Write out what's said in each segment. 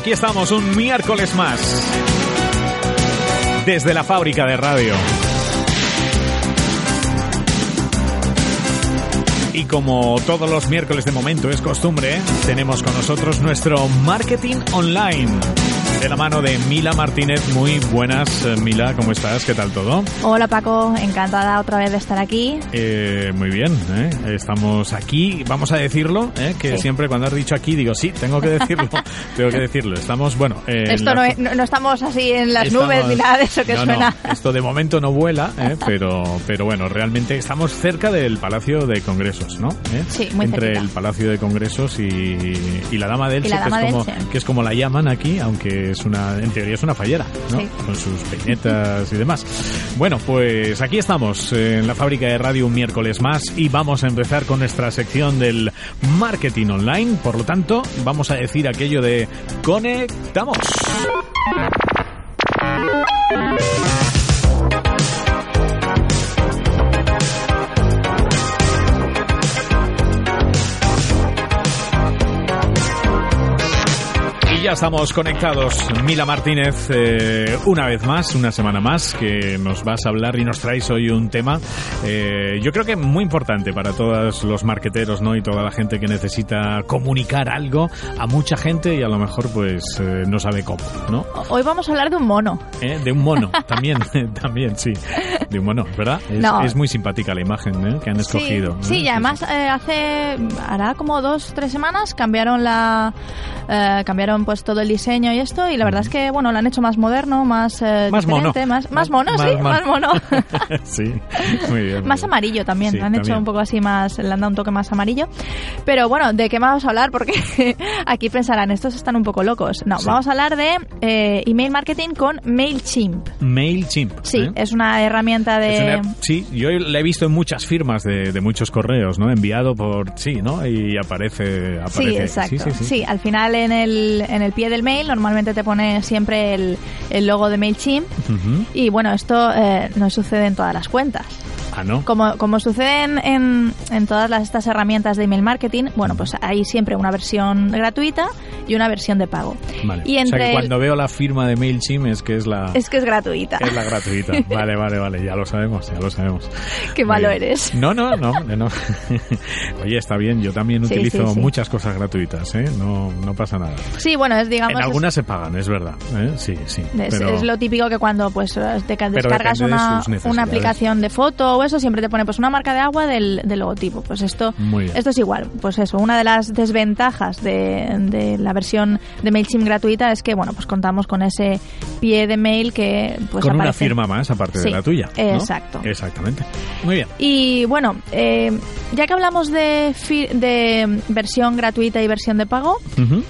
aquí estamos un miércoles más. Desde la fábrica de radio. Y como todos los miércoles de momento es costumbre, tenemos con nosotros nuestro marketing online. De la mano de Mila Martínez. Muy buenas, eh, Mila, ¿cómo estás? ¿Qué tal todo? Hola Paco, encantada otra vez de estar aquí. Eh, muy bien, ¿eh? estamos aquí, vamos a decirlo, ¿eh? que Sí. siempre cuando has dicho aquí digo, sí, tengo que decirlo, tengo que decirlo. Estamos, bueno... eh, Esto la- no, es- no- no estamos así en las Estamos- nubes ni nada de eso que No, no, suena. esto de momento no vuela, ¿eh? pero, pero bueno, realmente estamos cerca del Palacio de Congresos, ¿no? ¿Eh? Sí, muy Entre cerquita. el Palacio de Congresos y, y la Dama del que, es como, Elche. que es como la llaman aquí, aunque es una, en teoría es una fallera, ¿no? Sí. Con sus peinetas y demás. Bueno, pues aquí estamos en la fábrica de radio un miércoles más y vamos a empezar con nuestra sección del marketing online. Por lo tanto, vamos a decir aquello de conectamos. Ya estamos conectados. Mila Martínez, eh, una vez más, una semana más, que nos vas a hablar y nos traes hoy un tema, eh, yo creo que muy importante para todos los marqueteros, ¿no? Y toda la gente que necesita comunicar algo a mucha gente y a lo mejor, pues, eh, no sabe cómo, ¿no? Hoy vamos a hablar de un mono. ¿Eh? De un mono, también, también, sí. De un mono, ¿verdad? Es, No. es muy simpática la imagen ¿eh? que han escogido. Sí, sí, y además eh, hace, hará como dos, tres semanas cambiaron la, eh, cambiaron pues todo el diseño y esto y la verdad es que bueno lo han hecho más moderno, más eh, Más mono. diferente, más, más mono, Más- sí, más- mono. sí, muy bien. Más bien. amarillo también, Sí, han hecho un poco así más, le han dado un toque más amarillo. Pero bueno, ¿de qué vamos a hablar? Porque aquí pensarán, estos están un poco locos. No, Sí. vamos a hablar de eh, email marketing con MailChimp. MailChimp. Sí, ¿eh? es una herramienta de... Una- sí, yo la he visto en muchas firmas de, de muchos correos, ¿no? Enviado por, sí, ¿no? Y aparece, aparece. Sí, exacto. Sí, sí, sí. al final en el, en el pie del mail normalmente te pone siempre el, el logo de MailChimp y bueno, esto eh, no sucede en todas las cuentas. Ah, ¿no? Como, como sucede en, en, en todas las, estas herramientas de email marketing, bueno, pues hay siempre una versión gratuita y una versión de pago. Vale. Y o sea que el- cuando veo la firma de MailChimp es que es la... Es que es gratuita. es la gratuita. Vale, vale, vale, ya lo sabemos, ya lo sabemos. Qué malo eres. No, no, no, no. Oye, está bien, yo también Sí, utilizo sí, sí. muchas cosas gratuitas, ¿eh? No, no pasa nada. Sí, bueno, es digamos... en es- algunas se pagan, es verdad, ¿eh? Sí, sí. Es, pero- es lo típico que cuando pues te ca- descargas de una, una aplicación de foto o eso siempre te pone pues una marca de agua del, del logotipo. Pues esto esto es igual. Pues eso, una de las desventajas de, de la versión de Mailchimp gratuita es que bueno, pues contamos con ese pie de mail que pues con una firma más aparte de la tuya. ¿no? exacto. Exactamente. Muy bien. Y bueno, eh, ya que hablamos de, de versión gratuita y versión de pago,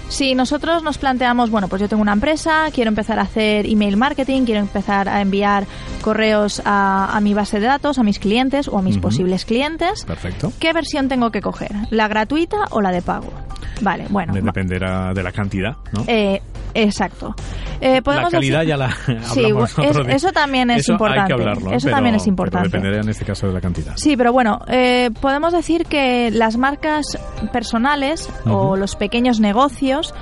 si nosotros nos planteamos, bueno, pues yo tengo una empresa, quiero empezar a hacer email marketing, quiero empezar a enviar correos a, a mi base de datos, a mis clientes o a mis posibles clientes, Perfecto. ¿qué versión tengo que coger? ¿La gratuita o la de pago? Vale, bueno. Va- Dependerá de la cantidad, ¿no? eh, exacto. Eh, la podemos calidad decir- ya la Sí, es- eso también es Eso Hay importante. que hablarlo. Eso pero- también es importante. dependerá en este caso de la cantidad. Sí, pero bueno, eh, podemos decir que las marcas personales o Ujú. los pequeños negocios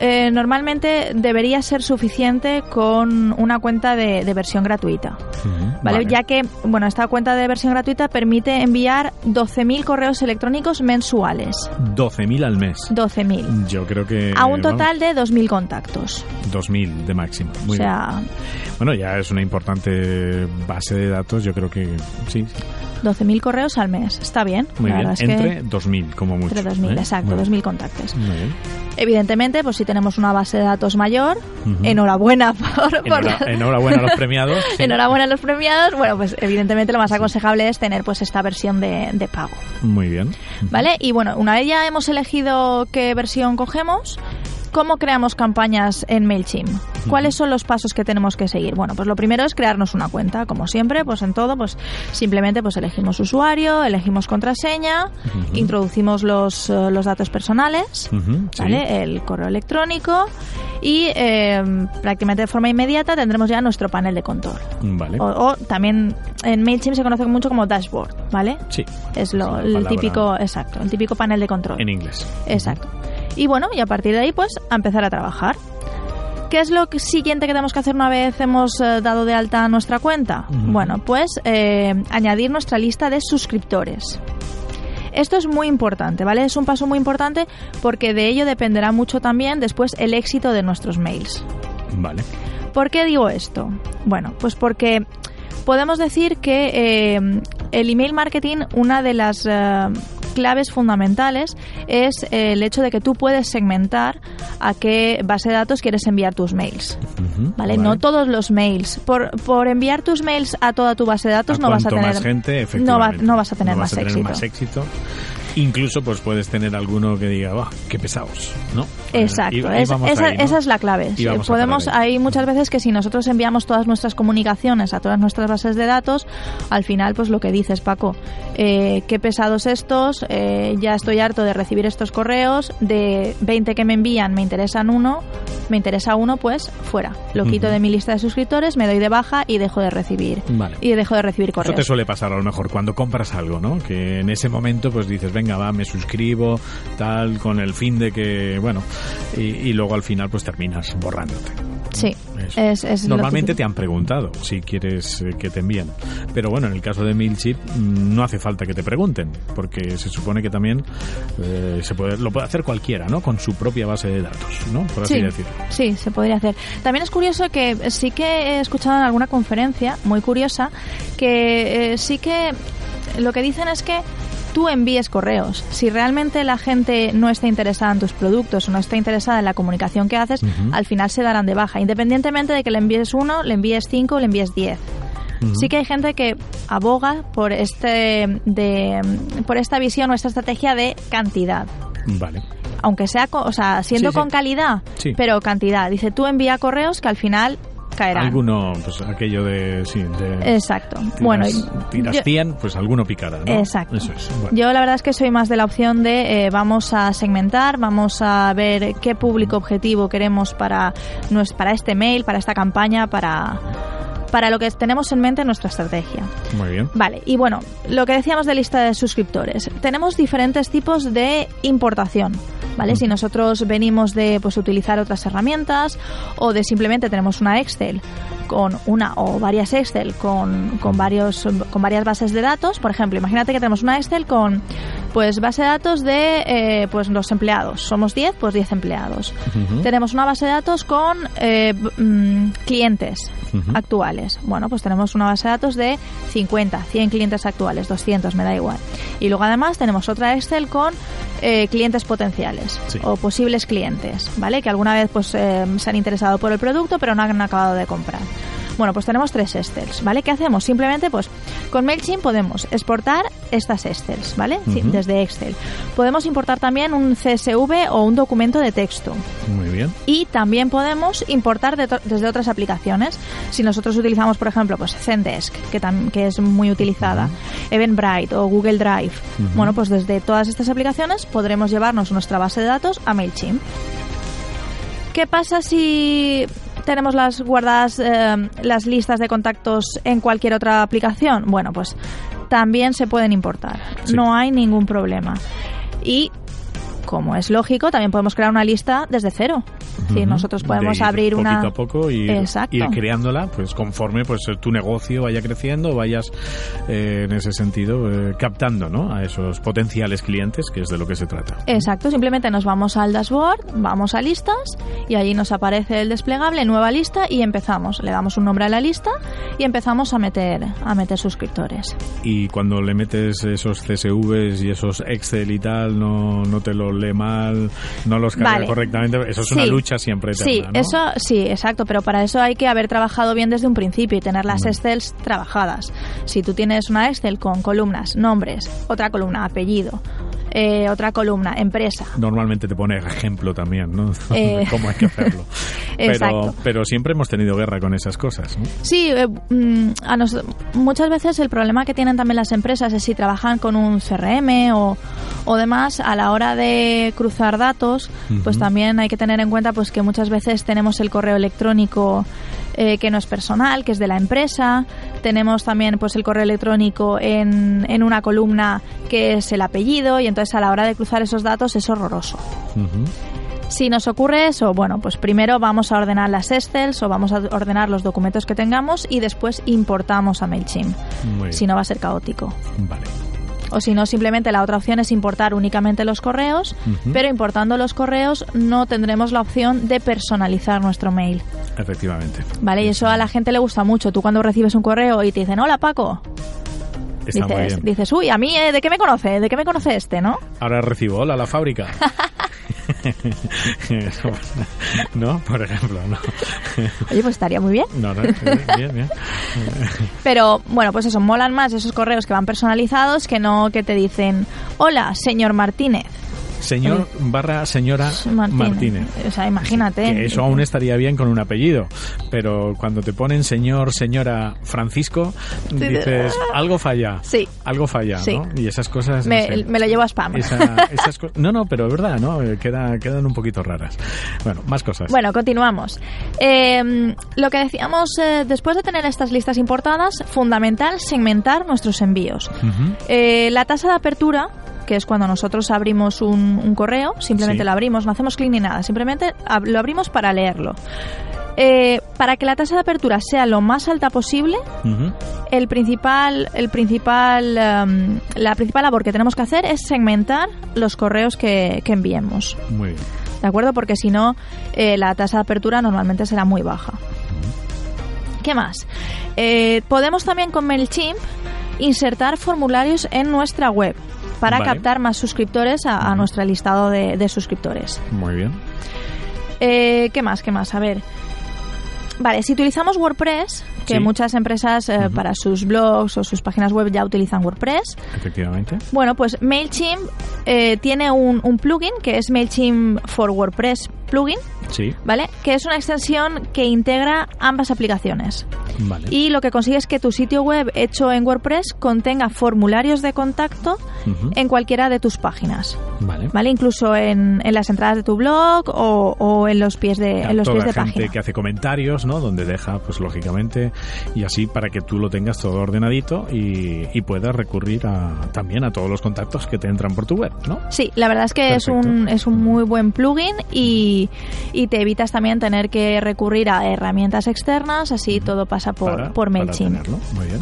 eh, normalmente debería ser suficiente con una cuenta de, de versión gratuita. Ujú. ¿vale? Ya que, bueno, esta cuenta de versión gratuita permite enviar 12.000 correos electrónicos mensuales. 12.000 al mes. 12.000. Yo creo que... A un vamos, total de 2.000 contactos. 2.000. de máximo. o Muy sea, bien. Bueno, ya es una importante base de datos, yo creo que sí. sí. 12.000 correos al mes. Está bien. Muy la bien. es Entre que 2.000 como mucho. entre 2.000, ¿eh? exacto, Muy bien. 2.000 contactos. Muy bien. Evidentemente, pues si tenemos una base de datos mayor, Ujú. enhorabuena por, por Enhora- enhorabuena a los premiados. sí. enhorabuena a los premiados. Bueno, pues evidentemente lo más aconsejable es tener pues esta versión de, de pago. Muy bien. ¿Vale? Y bueno, una vez ya hemos elegido qué versión cogemos, ¿cómo creamos campañas en MailChimp? ¿Cuáles son los pasos que tenemos que seguir? Bueno, pues lo primero es crearnos una cuenta, como siempre, pues en todo, pues simplemente pues elegimos usuario, elegimos contraseña, introducimos los, eh, los datos personales. El correo electrónico y eh, prácticamente de forma inmediata tendremos ya nuestro panel de control. Vale. O, o también en MailChimp se conoce mucho como dashboard, ¿vale? Sí. Es lo, el palabra típico, exacto, el típico panel de control. En inglés. Exacto. Y bueno, y a partir de ahí, pues, a empezar a trabajar. ¿Qué es lo siguiente que tenemos que hacer una vez hemos eh, dado de alta nuestra cuenta? Bueno, pues eh, añadir nuestra lista de suscriptores. Esto es muy importante, ¿vale? Es un paso muy importante porque de ello dependerá mucho también después el éxito de nuestros mails. Vale. ¿Por qué digo esto? Bueno, pues porque podemos decir que eh, el email marketing, una de las claves fundamentales es el hecho de que tú puedes segmentar a qué base de datos quieres enviar tus mails. ¿Vale? No todos los mails. Por, por enviar tus mails a toda tu base de datos A no vas a tener más gente, no, va- efectivamente. no vas a tener, No más, vas a tener éxito. más éxito. Incluso pues puedes tener alguno que diga, "Buah, qué pesados, ¿no? Exacto, y es- esa, ahí, ¿no? esa es la clave. Sí, Podemos, hay muchas veces que si nosotros enviamos todas nuestras comunicaciones a todas nuestras bases de datos, al final, pues lo que dices, Paco, eh, qué pesados estos, eh, ya estoy harto de recibir estos correos, de 20 que me envían, me interesan uno, me interesa uno, pues fuera. Lo quito de mi lista de suscriptores, me doy de baja y dejo de recibir. Vale. Y dejo de recibir Eso te correos. suele pasar a lo mejor cuando compras algo, ¿no? Que en ese momento pues dices, venga, va, me suscribo, tal, con el fin de que, bueno, y, y luego al final pues terminas borrándote. Sí, es, es Normalmente te han preguntado si quieres eh, que te envíen. Pero bueno, en el caso de MailChimp mm, no hace falta que te pregunten, porque se supone que también eh, se puede, lo puede hacer cualquiera, ¿no? Con su propia base de datos, ¿no? Por así sí, decirlo. Sí, se podría hacer. También es curioso que sí que he escuchado en alguna conferencia, muy curiosa, que eh, sí que lo que dicen es que tú envíes correos. Si realmente la gente no está interesada en tus productos o no está interesada en la comunicación que haces, al final se darán de baja, independientemente de que le envíes uno, le envíes cinco o le envíes diez. Sí que hay gente que aboga por este de por esta visión o esta estrategia de cantidad Vale. aunque sea, o sea, siendo Sí, sí. con calidad, Sí. pero cantidad. Dice, tú envía correos que al final caerán. Alguno, pues aquello de, sí, de Exacto. tiras, bueno, tiras yo, 100, pues alguno picará, ¿no? Exacto. Eso es. Bueno. yo la verdad es que soy más de la opción de eh, vamos a segmentar, vamos a ver qué público objetivo queremos para, para este mail, para esta campaña, para, para lo que tenemos en mente en nuestra estrategia. Muy bien. Vale, y bueno, lo que decíamos de lista de suscriptores. Tenemos diferentes tipos de importación. ¿Vale? Si nosotros venimos de pues utilizar otras herramientas o de simplemente tenemos una Excel con una o varias Excel con, con varios con varias bases de datos, por ejemplo, imagínate que tenemos una Excel con pues base de datos de eh, pues los empleados, somos 10, pues 10 empleados. Tenemos una base de datos con eh, mm, clientes actuales. Bueno, pues tenemos una base de datos de 50, 100 clientes actuales, 200, me da igual. Y luego además tenemos otra Excel con eh, clientes potenciales Sí. o posibles clientes, ¿vale? Que alguna vez pues eh, se han interesado por el producto pero no han acabado de comprar. Bueno, pues tenemos tres Excels, ¿vale? ¿Qué hacemos? Simplemente, pues, con MailChimp podemos exportar estas Excels, ¿vale? Desde Excel. Podemos importar también un CSV o un documento de texto. Muy bien. Y también podemos importar de desde otras aplicaciones. Si nosotros utilizamos, por ejemplo, pues Zendesk, que, es muy utilizada, Eventbrite o Google Drive, bueno, pues desde todas estas aplicaciones podremos llevarnos nuestra base de datos a MailChimp. ¿Qué pasa si tenemos las guardadas eh, las listas de contactos en cualquier otra aplicación? Bueno, pues también se pueden importar. Sí. No hay ningún problema. Y como es lógico, también podemos crear una lista desde cero. Ujú. nosotros podemos De ir abrir una... poquito a poco y Exacto. ir creándola pues conforme pues tu negocio vaya creciendo vayas eh, en ese sentido eh, captando ¿no? a esos potenciales clientes que es de lo que se trata Exacto, simplemente nos vamos al dashboard, vamos a listas y allí nos aparece el desplegable, nueva lista y empezamos. Le damos un nombre a la lista y empezamos a meter, a meter suscriptores. y cuando le metes esos CSVs y esos Excel y tal no, no te los mal no los carga Vale. correctamente eso es una Sí. lucha siempre eterna, Sí, ¿no? eso sí, exacto, pero para eso hay que haber trabajado bien desde un principio y tener las Mm. Excels trabajadas. Si tú tienes una Excel con columnas, nombres, otra columna, apellido, eh, otra columna, empresa. Normalmente te pone ejemplo también, ¿no? Eh, Cómo hay que hacerlo. Pero, pero siempre hemos tenido guerra con esas cosas, ¿no? Sí, eh, mm, a nos- muchas veces el problema que tienen también las empresas es si trabajan con un CRM o, o demás, a la hora de cruzar datos, pues también hay que tener en cuenta pues que muchas veces tenemos el correo electrónico eh, que no es personal, que es de la empresa, tenemos también pues el correo electrónico en, en una columna que es el apellido y entonces a la hora de cruzar esos datos es horroroso. Si nos ocurre eso, bueno, pues primero vamos a ordenar las Excels o vamos a ordenar los documentos que tengamos y después importamos a MailChimp. Si no va a ser caótico. Vale. O si no, simplemente la otra opción es importar únicamente los correos, pero importando los correos no tendremos la opción de personalizar nuestro mail. Efectivamente. ¿Vale? Y eso a la gente le gusta mucho. Tú cuando recibes un correo y te dicen, hola Paco, dices, dices, uy, a mí, eh, ¿de qué me conoce? ¿De qué me conoce este, no? Ahora recibo, hola, la fábrica. ¿No? Por ejemplo, no. Oye, pues estaría muy bien. No, no, bien, bien. Pero bueno, pues eso, molan más esos correos que van personalizados que no que te dicen, hola, señor Martínez. Señor barra señora Martínez. O sea, imagínate. Que eso aún estaría bien con un apellido, pero cuando te ponen señor, señora Francisco, dices, algo falla. Sí. Algo falla, Sí. ¿no? Y esas cosas... no Me, sé. me lo llevo a spam. Esa- esas co- no, no, pero es verdad, ¿no? Eh, Queda, quedan un poquito raras. Bueno, más cosas. Bueno, continuamos. Eh, lo que decíamos, eh, después de tener estas listas importadas, fundamental segmentar nuestros envíos. Eh, la tasa de apertura, que es cuando nosotros abrimos un, un correo, simplemente Sí. lo abrimos, no hacemos clic ni nada, simplemente ab- lo abrimos para leerlo. Eh, para que la tasa de apertura sea lo más alta posible, el principal, el principal, em, la principal labor que tenemos que hacer es segmentar los correos que, que enviemos. Muy bien. ¿De acuerdo? Porque si no, eh, la tasa de apertura normalmente será muy baja. ¿Qué más? Eh, podemos también con MailChimp insertar formularios en nuestra web para Vale. captar más suscriptores a, nuestro listado de, de suscriptores. Muy bien. Eh, ¿Qué más? ¿Qué más? A ver. Vale, si utilizamos WordPress, que Sí. muchas empresas eh, para sus blogs o sus páginas web ya utilizan WordPress, Efectivamente. bueno, pues MailChimp eh, tiene un, un plugin que es MailChimp for WordPress plugin, Sí. ¿vale? Que es una extensión que integra ambas aplicaciones. Vale. Y lo que consigue es que tu sitio web hecho en WordPress contenga formularios de contacto Ujú. en cualquiera de tus páginas, Vale. ¿vale? Incluso en, en las entradas de tu blog o, o en los pies de, A en los toda pies de gente página. que hace comentarios, ¿no? Donde deja, pues lógicamente, y así para que tú lo tengas todo ordenadito y, y puedas recurrir a, también a todos los contactos que te entran por tu web, ¿no? Sí, la verdad es que es un, es un muy buen plugin y, y te evitas también tener que recurrir a herramientas externas, así todo pasa por, Para- por MailChimp. tenerlo. Muy bien.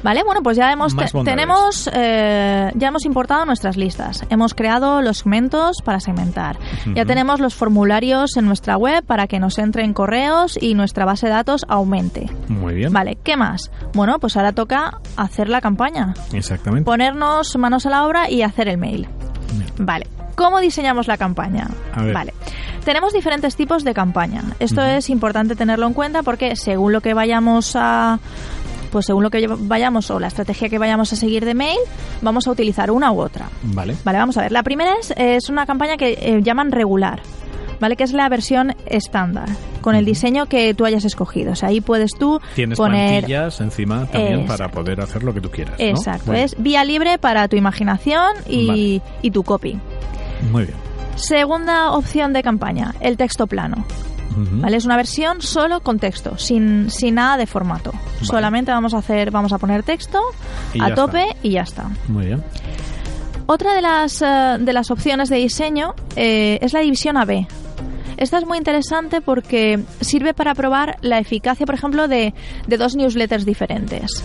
Vale, bueno, pues ya hemos tenemos eh, ya hemos importado nuestras listas, hemos creado los segmentos para segmentar, ya tenemos los formularios en nuestra web para que nos entren correos y nuestra base de datos aumente. Muy bien. Vale, ¿qué más? Bueno, pues ahora toca hacer la campaña, Exactamente. ponernos manos a la obra y hacer el mail. Bien. Vale. ¿Cómo diseñamos la campaña? A ver. Vale. Tenemos diferentes tipos de campaña. Esto es importante tenerlo en cuenta porque según lo que vayamos a pues según lo que vayamos o la estrategia que vayamos a seguir de mail, vamos a utilizar una u otra. Vale. Vale, vamos a ver. La primera es, es una campaña que eh, llaman regular. ¿Vale? Que es la versión estándar, con el diseño que tú hayas escogido. O sea, ahí puedes tú Tienes poner... plantillas encima también Exacto. para poder hacer lo que tú quieras. ¿no? Exacto, es vía libre para tu imaginación y, y tu copy. Muy bien. Segunda opción de campaña, el texto plano. ¿Vale? Es una versión solo con texto, sin, sin nada de formato. Solamente vamos a hacer, vamos a poner texto Y a tope está. y ya está. Muy bien. Otra de las, eh, de las opciones de diseño eh, es la división AB. Esta es muy interesante porque sirve para probar la eficacia, por ejemplo, de, de dos newsletters diferentes.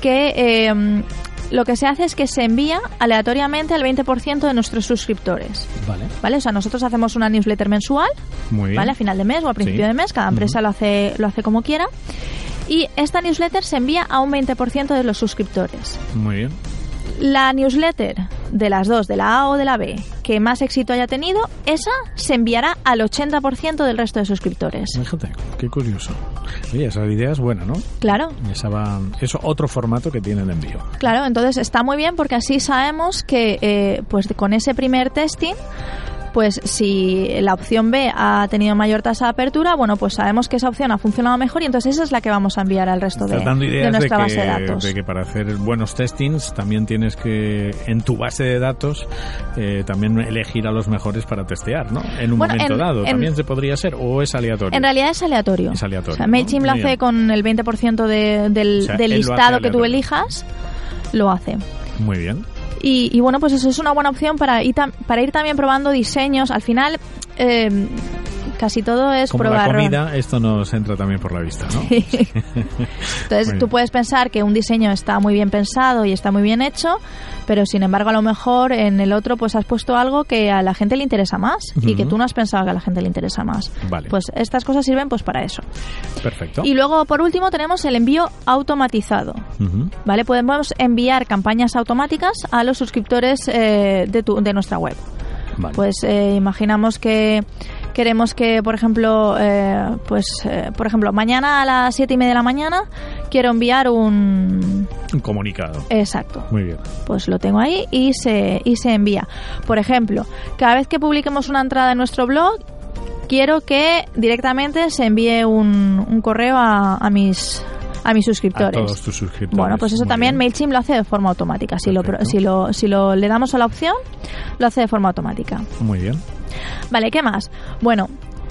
Que eh, lo que se hace es que se envía aleatoriamente al 20% de nuestros suscriptores. Vale. ¿Vale? O sea, nosotros hacemos una newsletter mensual, Muy bien. ¿vale? A final de mes o a principio Sí. de mes, cada empresa lo hace lo hace como quiera. Y esta newsletter se envía a un 20% de los suscriptores. Muy bien. La newsletter de las dos, de la A o de la B, que más éxito haya tenido, esa se enviará al 80% del resto de suscriptores. Fíjate, qué curioso. Oye, esa idea es buena, ¿no? Claro, Esa va, es otro formato que tiene el envío. claro, entonces está muy bien porque así sabemos que eh, pues con ese primer testing pues si la opción B ha tenido mayor tasa de apertura, bueno, pues sabemos que esa opción ha funcionado mejor y entonces esa es la que vamos a enviar al resto de, de nuestra que, base de datos. de que para hacer buenos testings también tienes que, en tu base de datos, eh, también elegir a los mejores para testear, ¿no? En un Bueno, momento en- dado. en- ¿También se podría ser o es aleatorio? En realidad es aleatorio. Es aleatorio, O sea, ¿no? MailChimp lo hace con el 20% de- del, O sea, del listado que tú elijas, lo hace. Muy bien. Y, y bueno, pues eso es una buena opción para ir, para ir también probando diseños. Al final, eh, casi todo es Como probar. la comida, esto nos entra también por la vista, ¿no? Entonces tú puedes pensar que un diseño está muy bien pensado y está muy bien hecho, pero sin embargo a lo mejor en el otro pues has puesto algo que a la gente le interesa más y que tú no has pensado que a la gente le interesa más. Vale. Pues estas cosas sirven pues para eso. Perfecto. Y luego por último tenemos el envío automatizado. ¿Vale? Podemos enviar campañas automáticas a los suscriptores eh, de, tu- de nuestra web. Vale. Pues eh, imaginamos que queremos que, por ejemplo, eh, pues, eh, por ejemplo, mañana a las siete y media de la mañana quiero enviar un... Un comunicado. Exacto. Muy bien. Pues lo tengo ahí y se, y se envía. Por ejemplo, cada vez que publiquemos una entrada en nuestro blog, quiero que directamente se envíe un, un correo a, a mis a mis A suscriptores. todos tus suscriptores. Bueno, pues eso Muy también bien. MailChimp lo hace de forma automática. Si lo, Perfecto. si, lo, si lo le damos a la opción, lo hace de forma automática. Muy bien. Vale, ¿qué más? Bueno,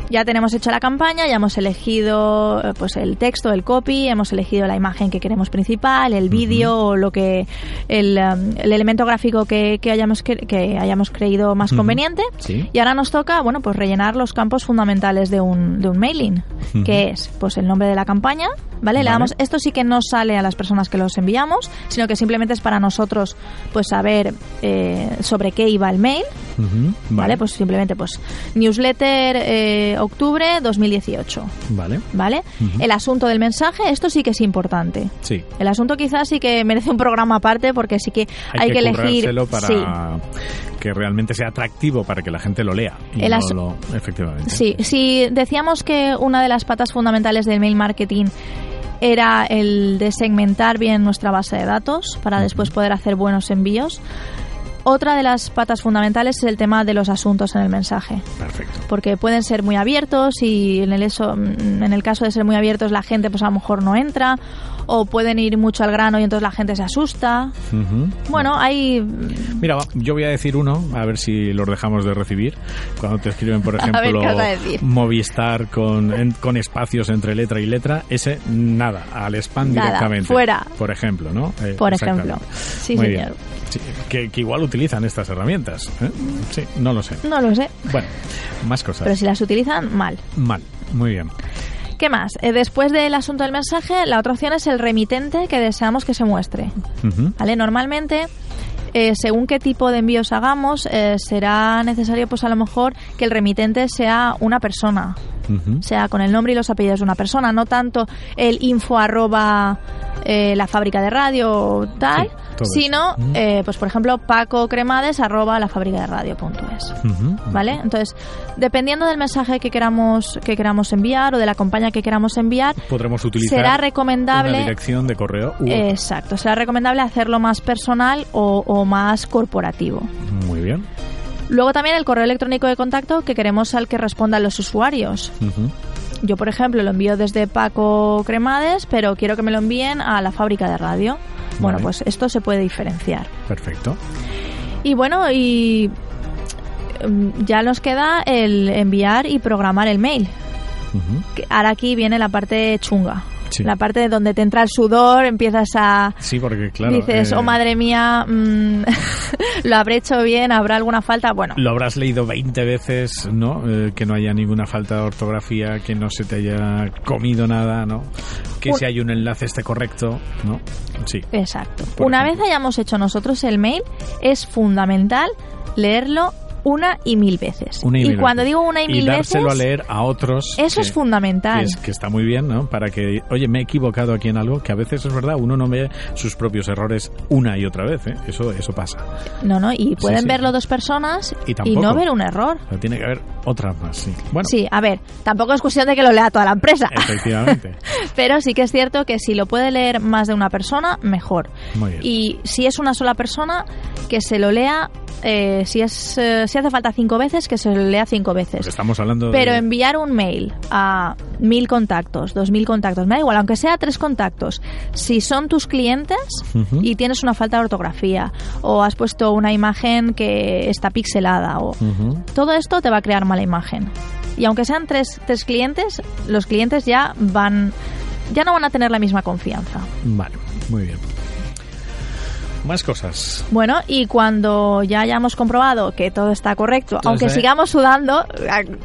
ya tenemos hecha la campaña, ya hemos elegido eh, pues el texto, el copy, hemos elegido la imagen que queremos principal, el vídeo o lo que el, um, el elemento gráfico que, que hayamos cre- que hayamos creído más conveniente. Sí. Y ahora nos toca, bueno, pues rellenar los campos fundamentales de un, de un mailing, que es pues el nombre de la campaña, ¿vale? Le Vale. damos, esto sí que no sale a las personas que los enviamos, sino que simplemente es para nosotros pues saber eh, sobre qué iba el mail, Ujú. ¿vale? Pues simplemente pues newsletter eh, octubre 2018, Vale. ¿vale? Ujú. El asunto del mensaje, esto sí que es importante. Sí. El asunto quizás sí que merece un programa aparte porque sí que hay, Hay, que, elegir currárselo para sí. que realmente sea atractivo para que la gente lo lea. Y El no lo- efectivamente. Sí, si decíamos que una de las patas fundamentales del mail marketing era el de segmentar bien nuestra base de datos para después poder hacer buenos envíos. Otra de las patas fundamentales es el tema de los asuntos en el mensaje, Perfecto. porque pueden ser muy abiertos y en el, eso, en el caso de ser muy abiertos la gente pues a lo mejor no entra o pueden ir mucho al grano y entonces la gente se asusta. Bueno, hay Mira, yo voy a decir uno, a ver si los dejamos de recibir. Cuando te escriben, por ejemplo. Movistar con, en- con espacios entre letra y letra, ese nada, al spam Nada, directamente. fuera. Por ejemplo, ¿no? Eh, Por ejemplo. Sí, Muy señor. bien. Sí, que, que igual utilizan estas herramientas. ¿eh? Sí, no lo sé. no lo sé, Bueno, más cosas. pero si las utilizan mal. Mal, muy bien. ¿Qué más? Eh, después del asunto del mensaje, la otra opción es el remitente que deseamos que se muestre. ¿Vale? Normalmente, eh, según qué tipo de envíos hagamos, eh, será necesario, pues a lo mejor, que el remitente sea una persona. Sea con el nombre y los apellidos de una persona, no tanto el info arroba eh, la fábrica de radio o tal, Sí, sino, eh, pues por ejemplo, paco cremades arroba la fábrica de radio.es. Ujú. ¿Vale? Entonces, dependiendo del mensaje que queramos, que queramos enviar o de la compañía que queramos enviar, Podremos utilizar será una recomendable. dirección de correo. u. Exacto, será recomendable hacerlo más personal o, o más corporativo. Muy bien. Luego también el correo electrónico de contacto que queremos al que respondan los usuarios. Yo, por ejemplo, lo envío desde Paco Cremades, pero quiero que me lo envíen a la fábrica de radio. Bueno, pues esto se puede diferenciar. Perfecto. Y bueno, y mm, ya nos queda el enviar y programar el mail. Ahora aquí viene la parte chunga. Sí. La parte de donde te entra el sudor, empiezas a... Sí, porque claro... dices, eh, oh madre mía, mm, lo habré hecho bien, habrá alguna falta. Bueno, Lo habrás leído 20 veces, ¿no? Eh, que no haya ninguna falta de ortografía, que no se te haya comido nada, ¿no? Que Un- si hay un enlace esté correcto, ¿no? Sí. exacto. Por Una ejemplo. vez hayamos hecho nosotros el mail, es fundamental leerlo una y mil veces. Una y, y mil cuando veces. digo una y mil dárselo veces, a leer a otros. eso que- es fundamental. Que, es- que está muy bien, ¿no? Para que, oye, me he equivocado aquí en algo, que a veces es verdad, uno no ve sus propios errores una y otra vez, ¿eh? Eso, eso pasa. No, no, y pueden sí. verlo dos personas Y y, no ver un error. O sea, tiene que haber otras más, sí. Bueno, Sí, a ver, tampoco es cuestión de que lo lea toda la empresa, efectivamente. pero sí que es cierto que si lo puede leer más de una persona, mejor. Muy bien. Y si es una sola persona, que se lo lea, eh, si, es, eh, si hace falta cinco veces, que se lo lea cinco Porque veces. estamos hablando Pero de... enviar un mail a mil contactos, dos mil contactos, me da igual, aunque sea tres contactos, si son tus clientes y tienes una falta de ortografía o has puesto una imagen que está pixelada o todo esto te va a crear mala imagen. Y aunque sean tres, tres clientes, los clientes ya van ya no van a tener la misma confianza. Vale, muy bien. Más cosas. Bueno, y cuando ya hayamos comprobado que todo está correcto, Entonces, aunque eh, sigamos sudando,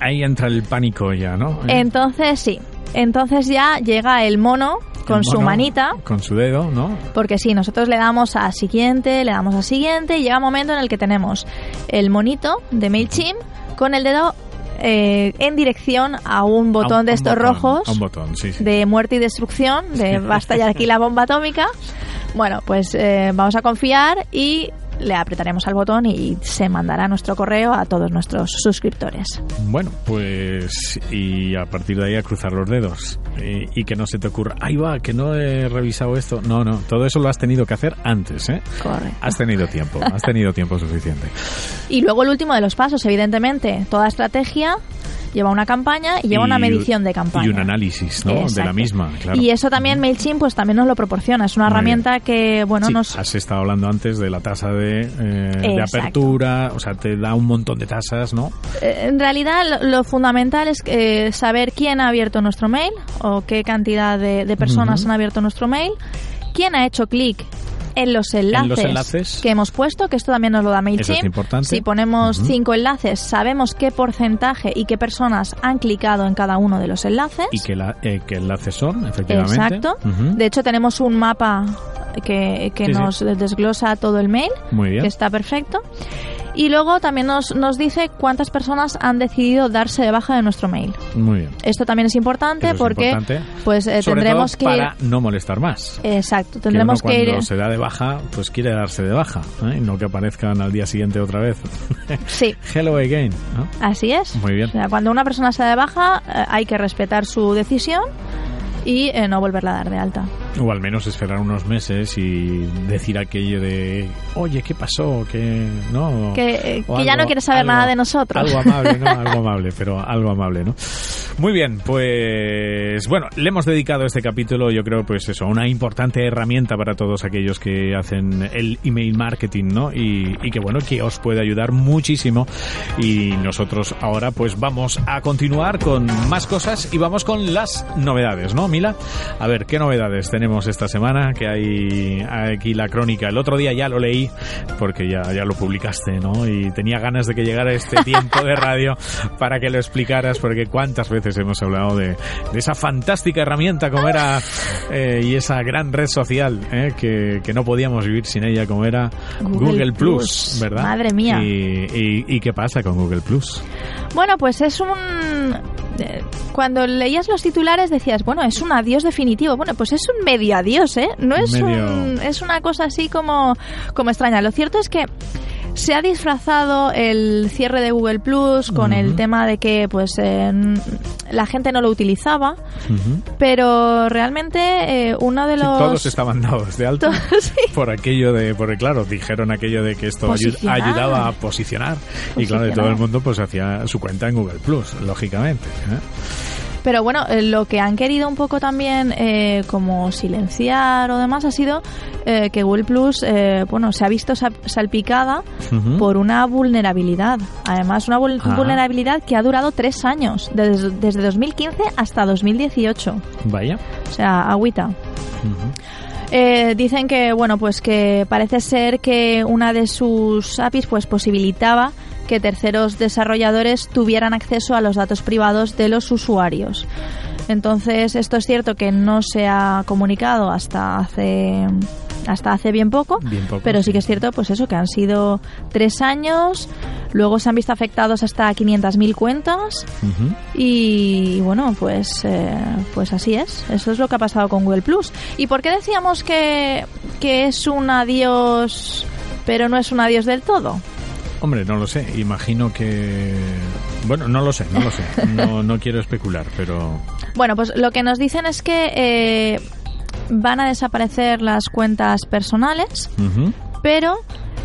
Ahí entra el pánico ya, ¿no? Entonces sí. Entonces ya llega el mono con el su manita, Con su dedo, ¿no? porque sí, nosotros le damos a siguiente, le damos a siguiente, y llega un momento en el que tenemos el monito de MailChimp con el dedo eh, en dirección a un A botón un- de estos botón, rojos botón, sí, sí. de muerte y destrucción, de va a estallar aquí la bomba atómica. Bueno, pues eh, vamos a confiar y le apretaremos al botón y se mandará nuestro correo a todos nuestros suscriptores. Bueno, pues y a partir de ahí a cruzar los dedos y, y que no se te ocurra, ahí va, que no he revisado esto. No, no, todo eso lo has tenido que hacer antes, ¿eh? Correcto. Has tenido tiempo, has tenido tiempo suficiente. Y luego el último de los pasos, evidentemente, toda estrategia lleva una campaña y lleva una medición de campaña. Y un análisis, ¿no? De la misma, claro. Y eso también MailChimp pues también nos lo proporciona. Es una Muy herramienta que, bueno, Sí, nos... has estado hablando antes de la tasa de, eh, de apertura, o sea, te da un montón de tasas, ¿no? Eh, En realidad, lo, lo fundamental es eh, saber quién ha abierto nuestro mail o qué cantidad de, de personas han abierto nuestro mail, quién ha hecho clic en los enlaces, los enlaces. que hemos puesto, que esto también nos lo da MailChimp. Es. Si ponemos cinco enlaces, sabemos qué porcentaje y qué personas han clicado en cada uno de los enlaces. Y que, la, eh, enlaces son, efectivamente. Exacto. De hecho, tenemos un mapa que, que Sí, sí. nos desglosa todo el mail, Muy bien. que está perfecto. Y luego también nos, nos dice cuántas personas han decidido darse de baja de nuestro mail. Muy bien. Esto también es importante es porque importante. pues eh, Sobre tendremos todo que ir para no molestar más. exacto Que tendremos uno que, cuando ir se da de baja, pues quiere darse de baja, ¿eh? y no que aparezcan al día siguiente otra vez. sí Hello again, ¿no? así es Muy bien. O sea, cuando una persona se da de baja eh, hay que respetar su decisión y eh, no volverla a dar de alta O al menos esperar unos meses y decir aquello de, oye, ¿qué pasó? Que no. que, eh, O que ya algo- no quiere saber algo- nada de nosotros Algo amable, ¿no? Algo amable, pero algo amable, ¿no? Muy bien, pues bueno, le hemos dedicado este capítulo, yo creo, pues eso, una importante herramienta para todos aquellos que hacen el email marketing, ¿no? Y, y que bueno, que os puede ayudar muchísimo. Y nosotros ahora, pues vamos a continuar con más cosas y vamos con las novedades, ¿no, Mila? A ver, ¿qué novedades tenemos esta semana? Que hay aquí la crónica. El otro día ya lo leí porque ya, ya lo publicaste, ¿no? Y tenía ganas de que llegara este tiempo de radio para que lo explicaras, porque cuántas veces hemos hablado de, de esa fantástica herramienta como era eh, y esa gran red social eh, que, que no podíamos vivir sin ella como era Google, Google Plus, Plus. ¿verdad? Madre mía. Y, y- y qué pasa con Google Plus? Bueno, pues es un... Cuando leías los titulares decías, bueno, es un adiós definitivo. Bueno, pues es un medio adiós, ¿eh? No es, Medio- un- es una cosa así como, como extraña. Lo cierto es que se ha disfrazado el cierre de Google Plus con el tema de que pues eh, la gente no lo utilizaba, pero realmente eh, uno de Sí, los... todos estaban dados de Todos, sí. por aquello de, porque claro, dijeron aquello de que esto Posicionar. ayudaba a posicionar. Y claro, todo el mundo pues hacía su cuenta en Google Plus, lógicamente. ¿eh? Pero bueno, eh, lo que han querido un poco también eh, como silenciar o demás ha sido eh, que Google Plus eh, bueno, se ha visto sa- salpicada por una vulnerabilidad. Además, una vul- Ah. vulnerabilidad que ha durado tres años, desde, desde 2015 hasta 2018. Vaya. O sea, agüita. Eh, dicen que bueno pues que parece ser que una de sus APIs pues posibilitaba que terceros desarrolladores tuvieran acceso a los datos privados de los usuarios. Entonces esto es cierto que no se ha comunicado hasta hace hasta hace bien poco, Bien poco, pero sí que es cierto pues eso que han sido tres años, luego se han visto afectados hasta 500.000 cuentas y bueno, pues, eh, pues así es. Eso es lo que ha pasado con Google Plus. ¿Y por qué decíamos que, que es un adiós, pero no es un adiós del todo? Hombre, no lo sé. Imagino que... Bueno, no lo sé, no lo sé. No, no quiero especular, pero... Bueno, pues lo que nos dicen es que eh, van a desaparecer las cuentas personales, pero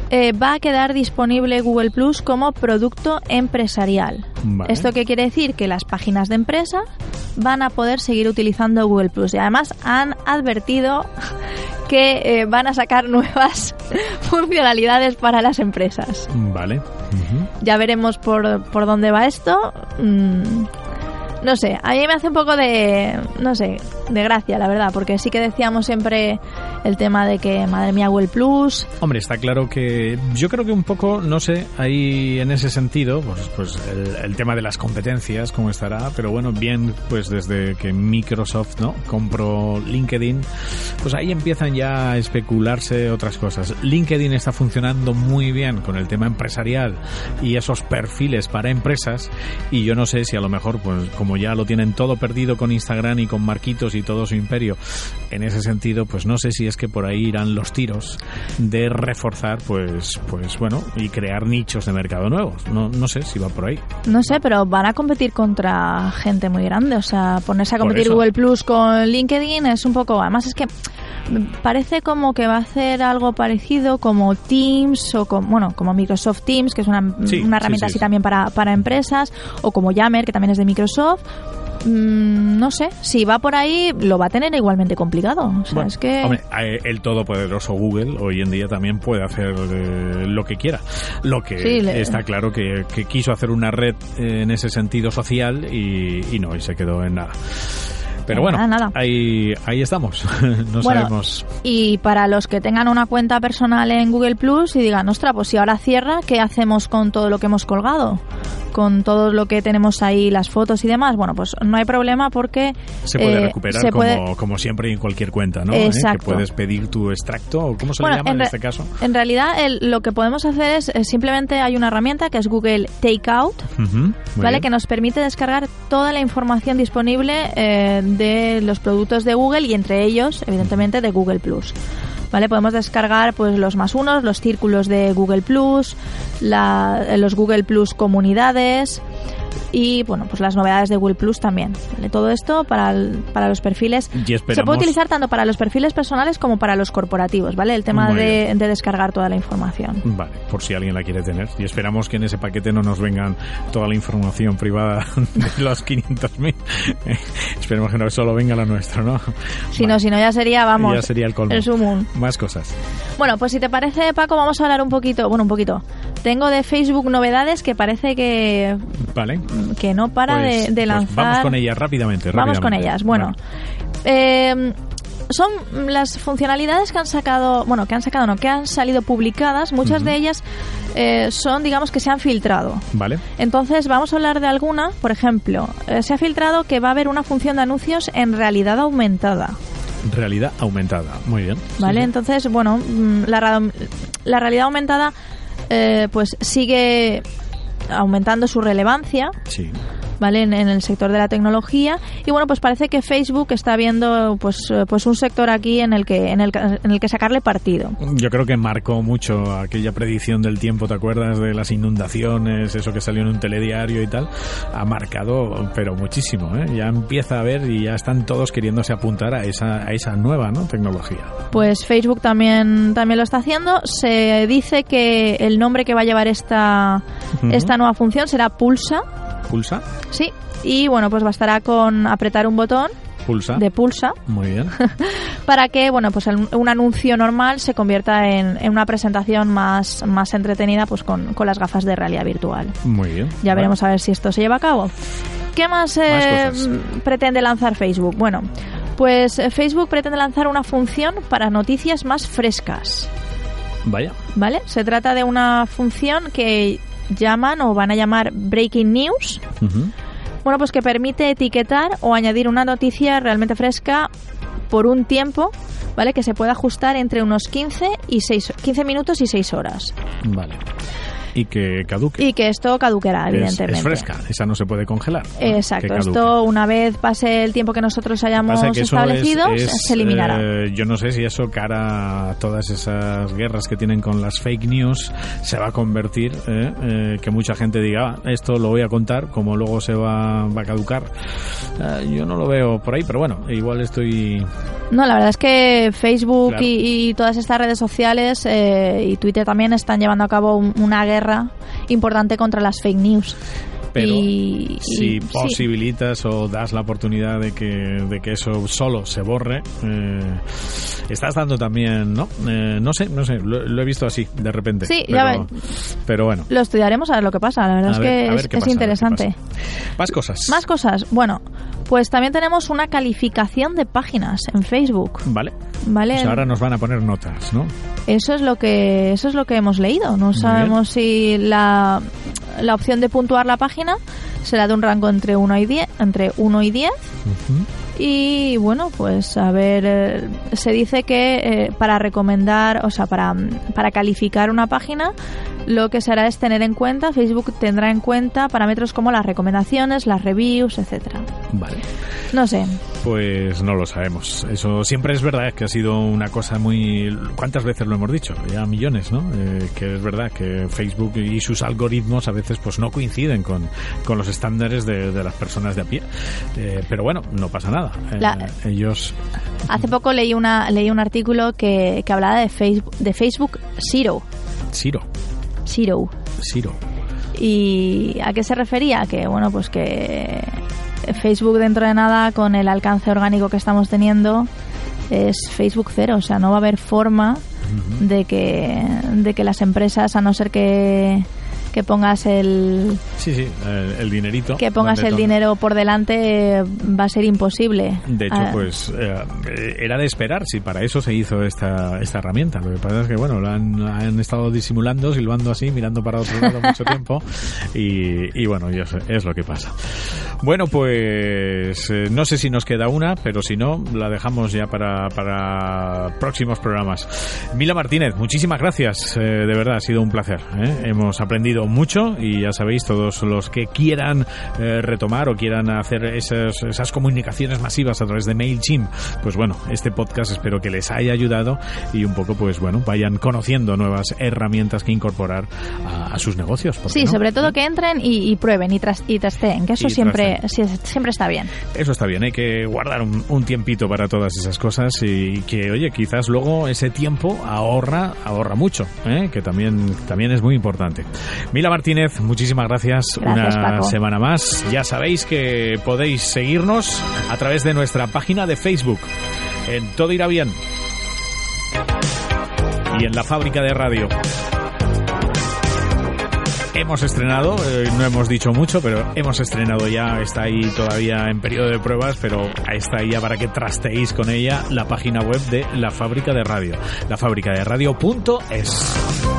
eh, va a quedar disponible Google Plus como producto empresarial. Vale. ¿Esto qué quiere decir? Que las páginas de empresa van a poder seguir utilizando Google Plus. Y además han advertido que eh, van a sacar nuevas funcionalidades para las empresas. Vale. Ya veremos por, por dónde va esto. Mm, no sé, a mí me hace un poco de, no sé, de gracia, la verdad, porque sí que decíamos siempre el tema de que, madre mía, Google Plus, Hombre, está claro que yo creo que un poco, no sé, ahí en ese sentido, pues, pues el, el tema de las competencias, cómo estará, pero bueno, bien, pues desde que Microsoft, ¿no? Compró LinkedIn, pues ahí empiezan ya a especularse otras cosas. LinkedIn está funcionando muy bien con el tema empresarial y esos perfiles para empresas y yo no sé si a lo mejor, pues como ya lo tienen todo perdido con Instagram y con Marquitos y todo su imperio, en ese sentido, pues no sé si es que por ahí irán los tiros de reforzar, pues, pues bueno, y crear nichos de mercado nuevos. No, no sé si va por ahí. no sé, pero van a competir contra gente muy grande. O sea, ponerse a competir. Google Plus con LinkedIn es un poco. Además, es que parece como que va a hacer algo parecido como Teams o como, bueno, como Microsoft Teams, que es una, Sí, una sí, herramienta sí, así sí. también para, para empresas, o como Yammer, que también es de Microsoft. Mm, no sé, si va por ahí lo va a tener igualmente complicado. O sea, Bueno, es que... hombre, eh, el todopoderoso Google hoy en día también puede hacer eh, lo que quiera. Lo que Sí, le- está claro que, que quiso hacer una red eh, en ese sentido social y, y no, y se quedó en nada. Pero bueno, Nada, nada. Ahí, ahí estamos. no Bueno, sabemos. Y para los que tengan una cuenta personal en Google Plus y digan, ostras, pues si ahora cierra, ¿qué hacemos con todo lo que hemos colgado? Con todo lo que tenemos ahí, las fotos y demás. Bueno, pues no hay problema porque Se puede eh, recuperar se como, puede- como siempre en cualquier cuenta, ¿no? ¿Eh? Exacto. Que puedes pedir tu extracto, o ¿cómo se Bueno, le llama en, este caso? En realidad, el- lo que podemos hacer es eh, simplemente hay una herramienta que es Google Takeout, ¿vale? bien. Que nos permite descargar toda la información disponible eh, de los productos de Google y entre ellos, evidentemente, de Google Plus. ¿Vale? Podemos descargar pues los más unos, los círculos de Google Plus, la- los Google Plus comunidades y bueno, pues las novedades de Google Plus también. ¿vale? Todo esto para, el- para los perfiles. Y Se puede utilizar tanto para los perfiles personales como para los corporativos, ¿vale? El tema de, de descargar toda la información. Vale, por si alguien la quiere tener. Y esperamos que en ese paquete no nos vengan toda la información privada de los 500.000. Eh, Esperemos que no solo venga la nuestra, ¿no? Si Vale. no, si no ya sería, vamos, Ya sería el colmo. el sumum. Más cosas. Bueno, pues si te parece, Paco, vamos a hablar un poquito, bueno, un poquito. Tengo de Facebook novedades que parece que, Vale. que no para Pues- de, de pues lanzar. vamos con ellas rápidamente. Vamos con rápidamente. ellas. Bueno, Vale. eh, son las funcionalidades que han sacado, bueno, que han sacado, no, que han salido publicadas. Muchas de ellas eh, son, digamos, que se han filtrado. Vale. Entonces, vamos a hablar de alguna. Por ejemplo, eh, se ha filtrado que va a haber una función de anuncios en realidad aumentada. Realidad aumentada. Muy bien. ¿Vale? Sí, sí. Entonces, bueno, mm, la, la realidad aumentada eh, pues sigue aumentando su relevancia. ¿Vale? En, en el sector de la tecnología y bueno, pues parece que Facebook está viendo pues eh, pues un sector aquí en el que en el, en el que sacarle partido. Yo creo que marcó mucho aquella predicción del tiempo, ¿te acuerdas? De las inundaciones, eso que salió en un telediario y tal. Ha marcado, pero muchísimo, ¿eh? Ya empieza a ver y ya están todos queriéndose apuntar a esa, a esa nueva, ¿no? Tecnología. Pues Facebook también también lo está haciendo. Se dice que el nombre que va a llevar esta esta nueva función será Pulsa. Pulsa. Sí, y bueno, pues bastará con apretar un botón Pulsa. de pulsa Muy bien. para que bueno pues el- un anuncio normal se convierta en, en una presentación más, más entretenida pues con, con las gafas de realidad virtual. Muy bien. Ya veremos a ver si esto se lleva a cabo. ¿Qué más, eh, pretende lanzar Facebook? Bueno, pues eh, Facebook pretende lanzar una función para noticias más frescas. Vaya. ¿Vale? Se trata de una función que llaman o van a llamar Breaking News. Bueno, pues que permite etiquetar o añadir una noticia realmente fresca por un tiempo, ¿vale? Que se puede ajustar entre unos 15 y 6, 15 minutos y 6 horas. Vale. Y que caduque. Y que esto caduquerá, Es- evidentemente. Es, fresca, esa no se puede congelar. Exacto, esto una vez pase el tiempo que nosotros hayamos que establecido, es- es, se eliminará. eh, yo no sé si eso, cara a todas esas guerras que tienen con las fake news, se va a convertir, eh, eh, que mucha gente diga, "Ah, esto lo voy a contar, como luego se va, va a caducar. Eh, yo no lo veo por ahí, pero bueno, igual estoy... No, la verdad es que Facebook Claro. y, y todas estas redes sociales eh, y Twitter también están llevando a cabo un- una guerra importante contra las fake news. Pero Y- si y- sí. posibilitas o das la oportunidad de que, de que eso solo se borre, eh, estás dando también, ¿no? Eh, no sé, no sé, lo, lo he visto así, de repente. Sí, pero, ya ve. pero bueno, Lo estudiaremos a ver lo que pasa, la verdad A es ver- que ver es, interesante. más cosas. Más cosas. Bueno, pues también tenemos una calificación de páginas en Facebook, Vale. ¿vale? Pues ahora nos van a poner notas, ¿no? Eso es lo que eso es lo que hemos leído. No sabemos si la, la opción de puntuar la página será de un rango entre 1 y 10, entre 1 y 10 Ujú. Y bueno, pues a ver, eh, se dice que eh, para recomendar, o sea, para, para calificar una página, lo que se hará es tener en cuenta, Facebook tendrá en cuenta parámetros como las recomendaciones, las reviews, etcétera. Vale. No sé, Pues no lo sabemos. Eso siempre es verdad que ha sido una cosa muy... ¿Cuántas veces lo hemos dicho? Ya millones, ¿no? Eh, que es verdad que Facebook y sus algoritmos a veces pues no coinciden con, con los estándares de, de las personas de a pie. Eh, pero bueno, no pasa nada. Eh, La- ellos... hace poco leí una leí un artículo que, que hablaba de Facebook de Facebook Zero, Siro. Zero. Siro. ¿Y a qué se refería? Que bueno, pues que Facebook dentro de nada, con el alcance orgánico que estamos teniendo, es Facebook cero. O sea, no va a haber forma de que, de que las empresas, a no ser que, que pongas el Sí, sí, el, el dinerito. que pongas el dinero por delante, va a ser imposible. De hecho, Ah, pues eh, era de esperar si para eso se hizo esta, esta herramienta. Lo que pasa es que, bueno, lo han, han estado disimulando, silbando así, mirando para otro lado mucho tiempo. Y, y bueno, ya sé, es lo que pasa. Bueno, pues eh, no sé si nos queda una, pero si no, la dejamos ya para, para próximos programas. Mila Martínez, muchísimas gracias. eh, de verdad, ha sido un placer. ¿eh? Hemos aprendido mucho y ya sabéis, todos los que quieran eh, retomar o quieran hacer esas, esas comunicaciones masivas a través de MailChimp, pues bueno, este podcast espero que les haya ayudado y un poco, pues bueno, vayan conociendo nuevas herramientas que incorporar a, a sus negocios. ¿por qué Sí, no? sobre todo que entren y, y prueben y, tras, y testeen, que eso Y siempre, sí, siempre está bien. Eso está bien, hay que guardar un, un tiempito para todas esas cosas y que, oye, quizás luego ese tiempo ahorra, ahorra mucho, ¿eh? que también, también es muy importante. Mila Martínez, muchísimas gracias, Gracias, una Paco. semana más. Ya sabéis que podéis seguirnos a través de nuestra página de Facebook, en Todo Irá Bien y en la fábrica de radio. Hemos estrenado, eh, no hemos dicho mucho, pero hemos estrenado ya, está ahí todavía en periodo de pruebas, pero está ahí ya para que trasteéis con ella la página web de la fábrica de radio, lafabricaderadio.es.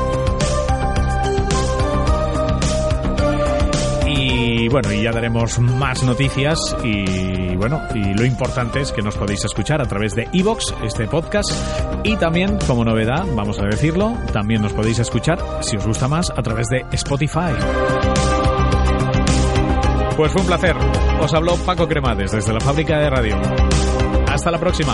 Y bueno, y ya daremos más noticias y bueno, y lo importante es que nos podéis escuchar a través de Evox, este podcast, y también, como novedad, vamos a decirlo, también nos podéis escuchar, si os gusta más, a través de Spotify. Pues fue un placer. Os habló Paco Cremades desde la fábrica de radio. Hasta la próxima.